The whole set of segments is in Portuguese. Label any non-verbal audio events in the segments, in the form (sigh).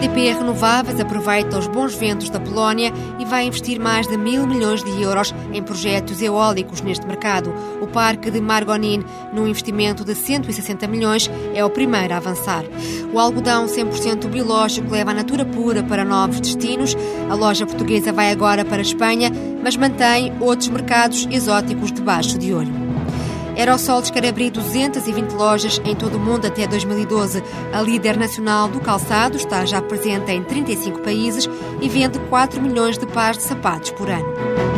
EDP Renováveis aproveita os bons ventos da Polónia e vai investir mais de mil milhões de euros em projetos eólicos neste mercado. O parque de Margonin, num investimento de 160 milhões, é o primeiro a avançar. O algodão 100% biológico leva a natura pura para novos destinos. A loja portuguesa vai agora para a Espanha, mas mantém outros mercados exóticos debaixo de olho. Aerosols quer abrir 220 lojas em todo o mundo até 2012. A líder nacional do calçado está já presente em 35 países e vende 4 milhões de pares de sapatos por ano.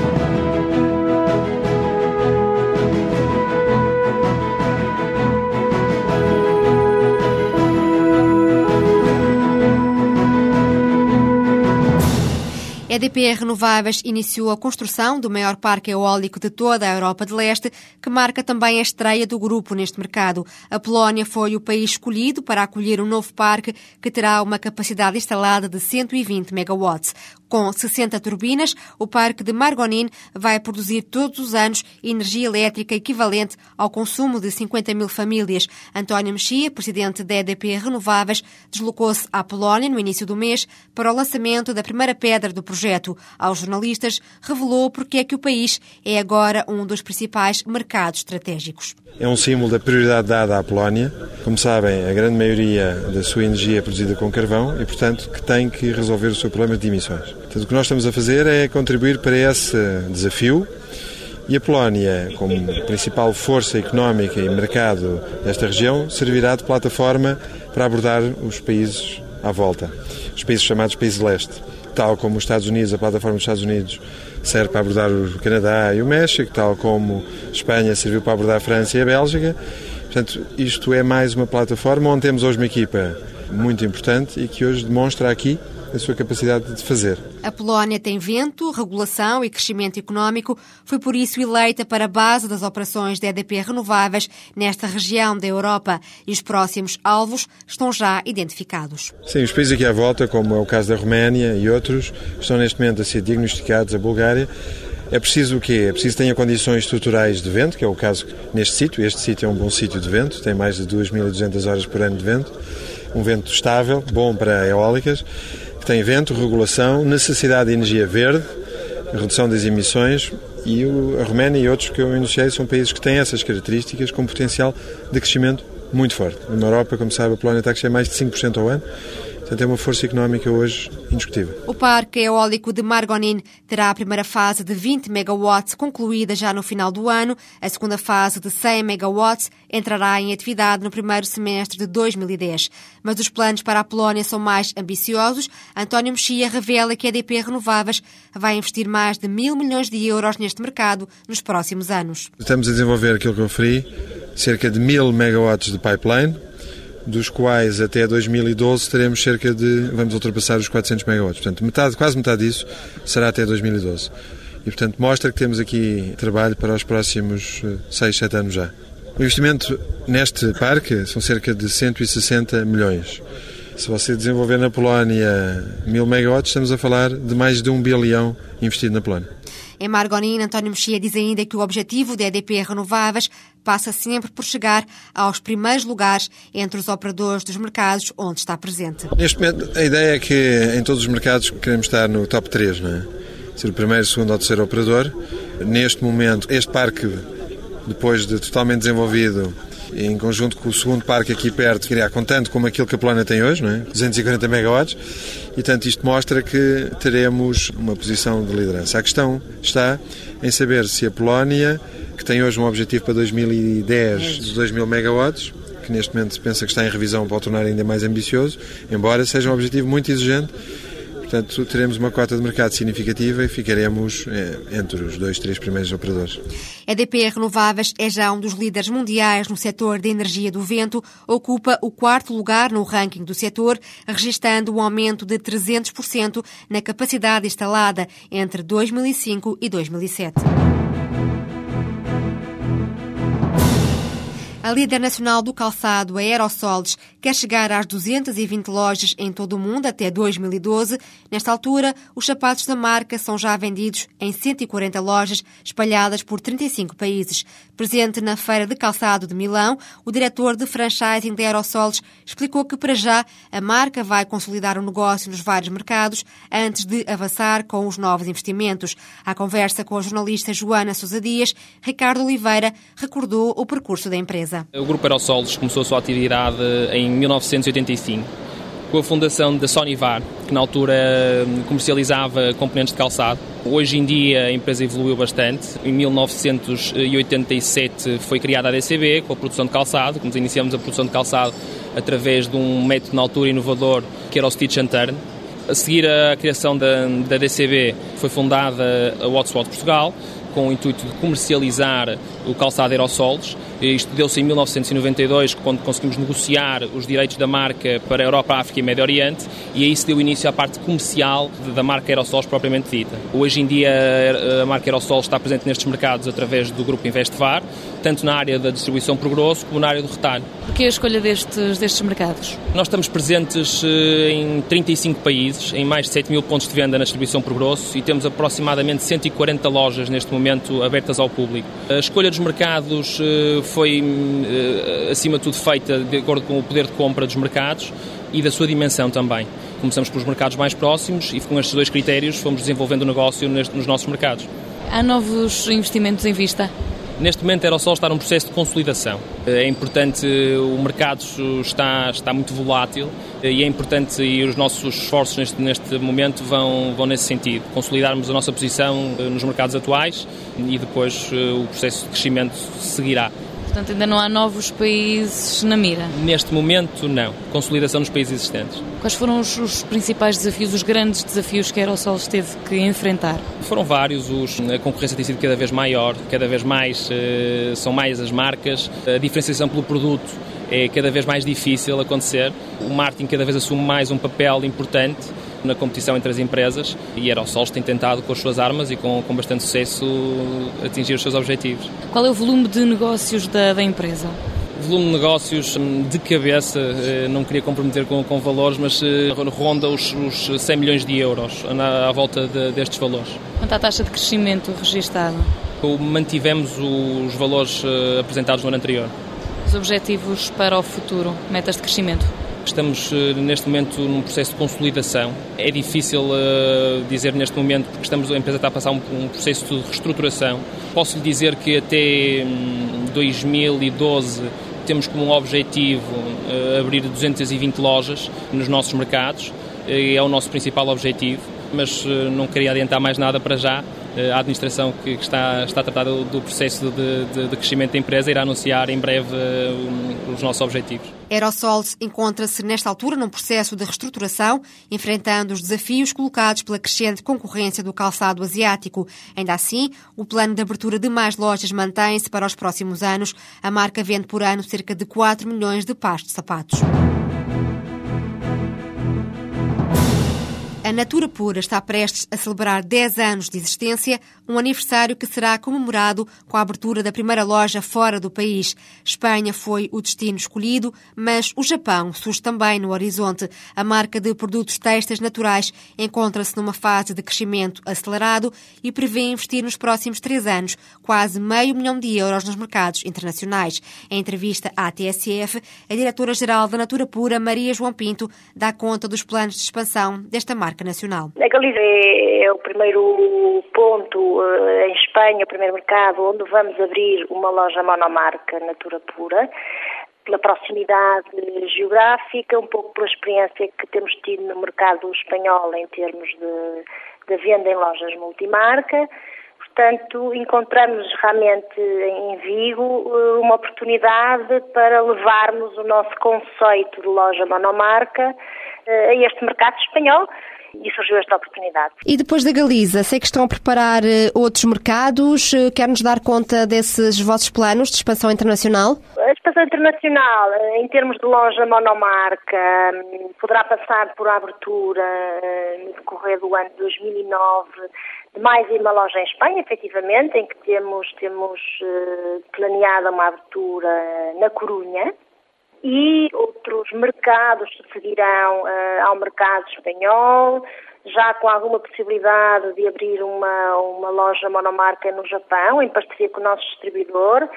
EDP Renováveis iniciou a construção do maior parque eólico de toda a Europa de Leste, que marca também a estreia do grupo neste mercado. A Polónia foi o país escolhido para acolher um novo parque que terá uma capacidade instalada de 120 megawatts. Com 60 turbinas, o parque de Margonin vai produzir todos os anos energia elétrica equivalente ao consumo de 50 mil famílias. António Mexia, presidente da EDP Renováveis, deslocou-se à Polónia no início do mês para o lançamento da primeira pedra do projeto. Aos jornalistas, revelou porque é que o país é agora um dos principais mercados estratégicos. É um símbolo da prioridade dada à Polónia. Como sabem, a grande maioria da sua energia é produzida com carvão e, portanto, que tem que resolver o seu problema de emissões. Portanto, o que nós estamos a fazer é contribuir para esse desafio e a Polónia, como principal força económica e mercado desta região, servirá de plataforma para abordar os países à volta, os países chamados países leste. Tal como os Estados Unidos, a plataforma dos Estados Unidos serve para abordar o Canadá e o México, tal como Espanha serviu para abordar a França e a Bélgica. Portanto, isto é mais uma plataforma onde temos hoje uma equipa muito importante e que hoje demonstra aqui a sua capacidade de fazer. A Polónia tem vento, regulação e crescimento económico. Foi por isso eleita para a base das operações da EDP Renováveis nesta região da Europa e os próximos alvos estão já identificados. Sim, os países aqui à volta, como é o caso da Roménia e outros, estão neste momento a ser diagnosticados, a Bulgária. É preciso o quê? É preciso que tenha condições estruturais de vento, que é o caso neste sítio. Este sítio é um bom sítio de vento, tem mais de 2.200 horas por ano de vento. Um vento estável, bom para eólicas que tem vento, regulação, necessidade de energia verde, redução das emissões e a Roménia e outros que eu enunciei são países que têm essas características com potencial de crescimento muito forte. Na Europa, como sabe, a Polónia está a crescer mais de 5% ao ano Portanto, é uma força económica hoje indiscutível. O parque eólico de Margonin terá a primeira fase de 20 megawatts concluída já no final do ano. A segunda fase de 100 megawatts entrará em atividade no primeiro semestre de 2010. Mas os planos para a Polónia são mais ambiciosos. António Mexia revela que a EDP Renováveis vai investir mais de mil milhões de euros neste mercado nos próximos anos. Estamos a desenvolver aquilo que eu referi, cerca de mil megawatts de pipeline, dos quais até 2012 teremos cerca de, vamos ultrapassar os 400 megawatts. Portanto, metade, quase metade disso será até 2012. E, portanto, mostra que temos aqui trabalho para os próximos 6, eh, 7 anos já. O investimento neste parque são cerca de 160 milhões. Se você desenvolver na Polónia 1000 megawatts, estamos a falar de mais de um bilhão investido na Polónia. Em Margonina, António Mexia diz ainda que o objetivo da EDP Renováveis passa sempre por chegar aos primeiros lugares entre os operadores dos mercados onde está presente. Neste momento, a ideia é que em todos os mercados queremos estar no top 3, não é? Ser o primeiro, segundo ou terceiro operador. Neste momento, este parque, depois de totalmente desenvolvido, em conjunto com o segundo parque aqui perto, criar com tanto como aquilo que a Polónia tem hoje, não é? 240 megawatts, e tanto isto mostra que teremos uma posição de liderança. A questão está em saber se a Polónia, que tem hoje um objetivo para 2010 de 2 mil megawatts, que neste momento se pensa que está em revisão para o tornar ainda mais ambicioso, embora seja um objetivo muito exigente, Portanto, teremos uma cota de mercado significativa e ficaremos é, entre os dois, três primeiros operadores. A DP Renováveis é já um dos líderes mundiais no setor de energia do vento, ocupa o quarto lugar no ranking do setor, registrando um aumento de 300% na capacidade instalada entre 2005 e 2007. A líder nacional do calçado, a Aerosols, quer chegar às 220 lojas em todo o mundo até 2012. Nesta altura, os sapatos da marca são já vendidos em 140 lojas espalhadas por 35 países. Presente na Feira de Calçado de Milão, o diretor de franchising da Aerosols explicou que, para já, a marca vai consolidar o negócio nos vários mercados antes de avançar com os novos investimentos. À conversa com a jornalista Joana Sousa Dias, Ricardo Oliveira recordou o percurso da empresa empresa. O Grupo Aerosolos começou a sua atividade em 1985 com a fundação da Sonivar, que na altura hum, comercializava componentes de calçado. Hoje em dia a empresa evoluiu bastante. Em 1987 foi criada a DCB com a produção de calçado. Nós iniciamos a produção de calçado através de um método na altura inovador que era o Stitch and Turn. A seguir a criação da, da DCB foi fundada a Watsword Portugal com o intuito de comercializar o calçado aerosolos. Isto deu-se em 1992, quando conseguimos negociar os direitos da marca para a Europa, África e Médio Oriente, e aí se deu início à parte comercial da marca Aerosols propriamente dita. Hoje em dia a marca Aerosols está presente nestes mercados através do grupo Investvar, tanto na área da distribuição por grosso como na área do retalho. Por que a escolha destes, destes mercados? Nós estamos presentes eh, em 35 países, em mais de 7 mil pontos de venda na distribuição por grosso e temos aproximadamente 140 lojas neste momento abertas ao público. A escolha dos mercados eh, foi, eh, acima de tudo, feita de acordo com o poder de compra dos mercados e da sua dimensão também. Começamos pelos mercados mais próximos e com estes dois critérios fomos desenvolvendo o negócio nos nossos mercados. Há novos investimentos em vista? Neste momento, a Aerosol está num processo de consolidação. É importante, o mercado está, está muito volátil e é importante, e os nossos esforços neste, neste momento vão, vão nesse sentido. Consolidarmos a nossa posição eh, nos mercados atuais e depois eh, o processo de crescimento seguirá. Portanto, ainda não há novos países na mira? Neste momento, não. Consolidação nos países existentes. Quais foram os, os principais desafios, os grandes desafios que a Aerosol teve que enfrentar? Foram vários. Os, a concorrência tem sido cada vez maior, cada vez mais uh, são mais as marcas. A diferenciação pelo produto é cada vez mais difícil acontecer. O marketing cada vez assume mais um papel importante na competição entre as empresas e Aerosols tem tentado com as suas armas e com, com bastante sucesso atingir os seus objetivos. Qual é o volume de negócios da, da empresa? volume de negócios hum, de cabeça, eh, não queria comprometer com, com valores, mas eh, ronda os, os 100 milhões de euros à, à volta de, destes valores. Quanto à taxa de crescimento registada? Mantivemos os valores eh, apresentados no ano anterior. Os objetivos para o futuro, metas de crescimento? Estamos eh, neste momento num processo de consolidação. É difícil uh, dizer neste momento porque estamos, a empresa está a passar um, um processo de reestruturação. Posso lhe dizer que até um, 2012 temos como objetivo uh, abrir 220 lojas nos nossos mercados. é o nosso principal objetivo, mas não queria adiantar mais nada para já. A administração que está, a tratar do processo de, de, de crescimento da empresa irá anunciar em breve os nossos objetivos. Aerosols encontra-se nesta altura num processo de reestruturação, enfrentando os desafios colocados pela crescente concorrência do calçado asiático. Ainda assim, o plano de abertura de mais lojas mantém-se para os próximos anos. A marca vende por ano cerca de 4 milhões de pares de sapatos. A Natura Pura está prestes a celebrar 10 anos de existência, um aniversário que será comemorado com a abertura da primeira loja fora do país. Espanha foi o destino escolhido, mas o Japão surge também no horizonte. A marca de produtos têxteis naturais encontra-se numa fase de crescimento acelerado e prevê investir nos próximos três anos quase meio milhão de euros nos mercados internacionais. Em entrevista à TSF, a diretora-geral da Natura Pura, Maria João Pinto, dá conta dos planos de expansão desta marca nacional. A Galiza é, é o primeiro ponto em Espanha, o primeiro mercado onde vamos abrir uma loja monomarca Natura Pura pela proximidade geográfica, um pouco pela experiência que temos tido no mercado espanhol em termos de, de venda em lojas multimarca. Portanto, encontramos realmente em Vigo eh, uma oportunidade para levarmos o nosso conceito de loja monomarca eh, a este mercado espanhol, e surgiu esta oportunidade. E depois da Galiza, sei que estão a preparar eh, outros mercados. Eh, quer nos dar conta desses vossos planos de expansão internacional? A expansão internacional, eh, em termos de loja monomarca, hum, poderá passar por abertura no decorrer do ano de 2009 de mais uma loja em Espanha, efetivamente, em que temos, temos planeada uma abertura na Corunha, e outros mercados seguirão uh, ao mercado espanhol, já com alguma possibilidade de abrir uma, uma loja monomarca no Japão, em parceria com o nosso distribuidor.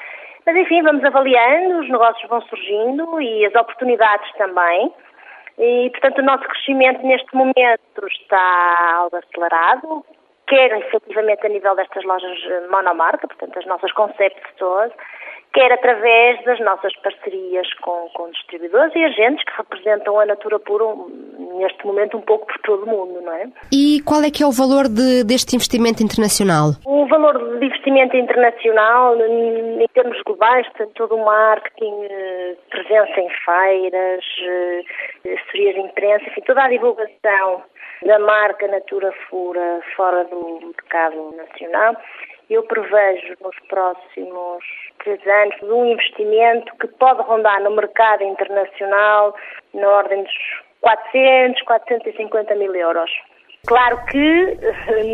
Mas enfim, vamos avaliando, os negócios vão surgindo e as oportunidades também. E, portanto, o nosso crescimento neste momento está algo acelerado, quer efetivamente a nível destas lojas monomarca, portanto, as nossas concept stores, quer através das nossas parcerias com, com distribuidores e agentes que representam a Natura Pura neste momento um pouco por todo o mundo, não é? E qual é que é o valor de, deste investimento internacional? O valor de investimento internacional, em termos globais, portanto, todo o marketing, eh, presença em feiras, eh, assessorias de imprensa, enfim, toda a divulgação da marca Natura Fura fora do mercado nacional, eu prevejo nos próximos três anos um investimento que pode rondar no mercado internacional na ordem dos 400, 450 mil euros. Claro que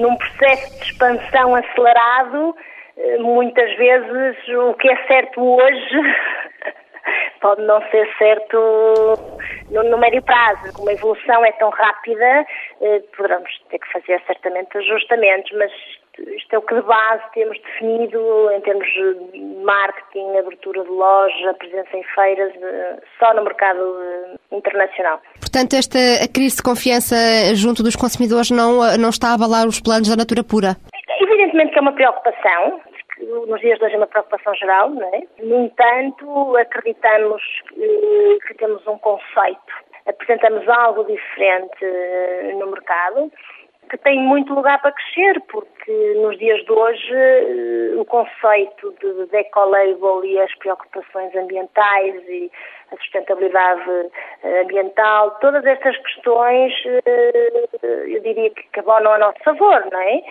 num processo de expansão acelerado, eh, muitas vezes o que é certo hoje (laughs) pode não ser certo no, no, médio prazo. Como a evolução é tão rápida, eh, poderemos ter que fazer certamente ajustamentos, mas isto é o que de base temos definido em termos de marketing, abertura de loja, presença em feiras, só no mercado eh, internacional. Portanto, esta a crise de confiança junto dos consumidores não, não está a abalar os planos da Natura Pura? Evidentemente que é uma preocupação, nos dias de hoje é uma preocupação geral, não é? No entanto, acreditamos que, temos um conceito, apresentamos algo diferente eh, no mercado que tem muito lugar para crescer, porque nos dias de hoje eh, o conceito de, ecolabel e as preocupações ambientais e a sustentabilidade eh, ambiental, todas estas questões eu diria que abonam a nosso favor, não é?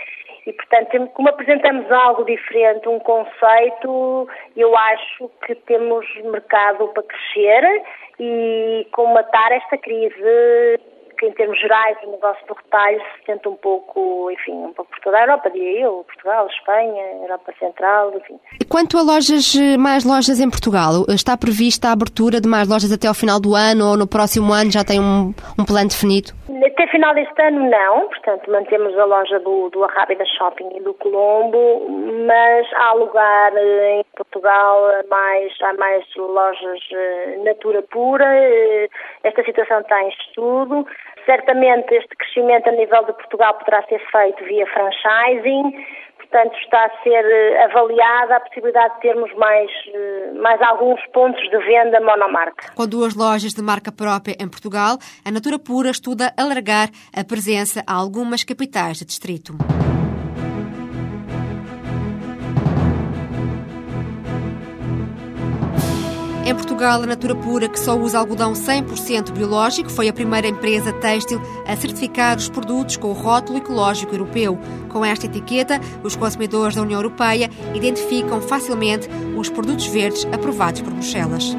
E, portanto, como apresentamos algo diferente, um conceito, eu acho que temos mercado para crescer e combatar esta crise que em termos gerais o negócio do retalho se sente um pouco, enfim, um pouco por toda a Europa, diria eu, Portugal, Espanha, Europa Central, enfim. Quanto a lojas, mais lojas em Portugal, está prevista a abertura de mais lojas até ao final do ano ou no próximo ano já tem um, um plano definido? Até final deste ano não, portanto mantemos a loja do, do Arrábida Shopping e do Colombo, mas há lugar eh, em Portugal mais, há mais lojas eh, Natura Pura, eh, esta situação está em estudo, certamente este crescimento a nível de Portugal poderá ser feito via franchising, portanto está a ser eh, avaliada a possibilidade de termos mais, eh, mais alguns pontos de venda monomarca. Com duas lojas de marca própria em Portugal, a Natura Pura estuda alargar a presença a algumas capitais de distrito. Portugal, a Natura Pura, que só usa algodão 100% biológico, foi a primeira empresa têxtil a certificar os produtos com o rótulo ecológico europeu. Com esta etiqueta, os consumidores da União Europeia identificam facilmente os produtos verdes aprovados por Bruxelas.